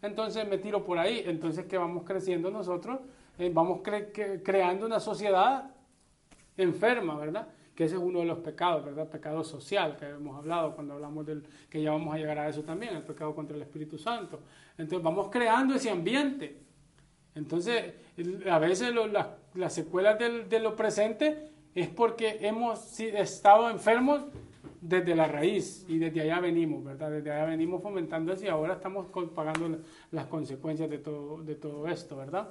entonces me tiro por ahí. Entonces, que vamos creciendo nosotros? Eh, vamos creando una sociedad enferma, ¿verdad? Que ese es uno de los pecados, ¿verdad? Pecado social, que hemos hablado cuando hablamos del, que ya vamos a llegar a eso también, el pecado contra el Espíritu Santo. Entonces, vamos creando ese ambiente. Entonces, a veces las, secuelas de lo presente es porque hemos estado enfermos desde la raíz y desde allá venimos, ¿verdad? Desde allá venimos fomentando eso y ahora estamos pagando las consecuencias de todo, de todo esto, ¿verdad?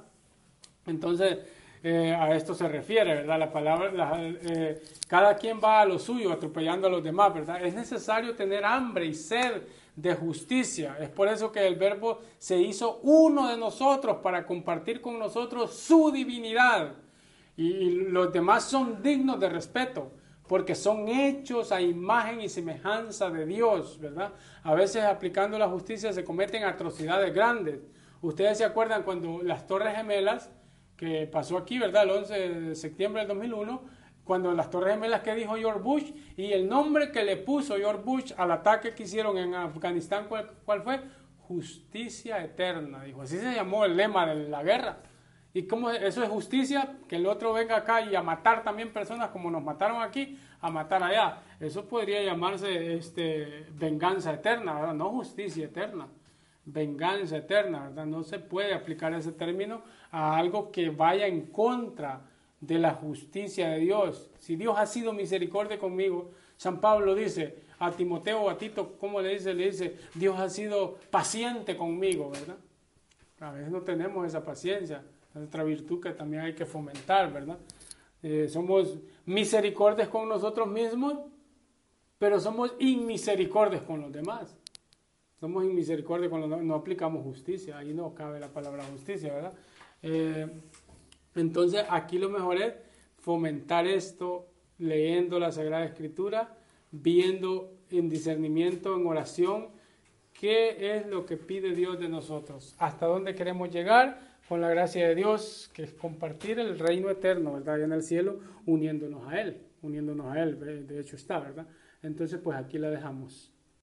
Entonces, eh, a esto se refiere, ¿verdad? La palabra, eh, cada quien va a lo suyo, atropellando a los demás, ¿verdad? Es necesario tener hambre y sed de justicia. Es por eso que el verbo se hizo uno de nosotros para compartir con nosotros su divinidad. Y, los demás son dignos de respeto porque son hechos a imagen y semejanza de Dios, ¿verdad? A veces aplicando la justicia se cometen atrocidades grandes. Ustedes se acuerdan cuando las Torres Gemelas, que pasó aquí, ¿verdad? El 11 de septiembre del 2001, cuando las Torres Gemelas que dijo George Bush y el nombre que le puso George Bush al ataque que hicieron en Afganistán, ¿cuál, fue? Justicia eterna, dijo. Así se llamó el lema de la guerra. ¿Y cómo eso es justicia? Que el otro venga acá y a matar también personas como nos mataron aquí, a matar allá. Eso podría llamarse este, venganza eterna, ¿verdad? No justicia eterna. Venganza eterna, ¿verdad? No se puede aplicar ese término a algo que vaya en contra de la justicia de Dios. Si Dios ha sido misericordia conmigo, San Pablo dice a Timoteo o a Tito, ¿cómo le dice? Le dice, Dios ha sido paciente conmigo, ¿verdad? A veces no tenemos esa paciencia, es otra virtud que también hay que fomentar, ¿verdad? Eh, somos misericordias con nosotros mismos, pero somos inmisericordias con los demás. Somos inmisericordias con los demás, no aplicamos justicia, ahí no cabe la palabra justicia, ¿verdad? Eh, entonces aquí lo mejor es fomentar esto leyendo la Sagrada Escritura, viendo en discernimiento, en oración, qué es lo que pide Dios de nosotros, hasta dónde queremos llegar con la gracia de Dios, que es compartir el reino eterno, ¿verdad? Allá en el cielo, uniéndonos a Él, uniéndonos a Él, de hecho está, ¿verdad? Entonces, pues aquí la dejamos.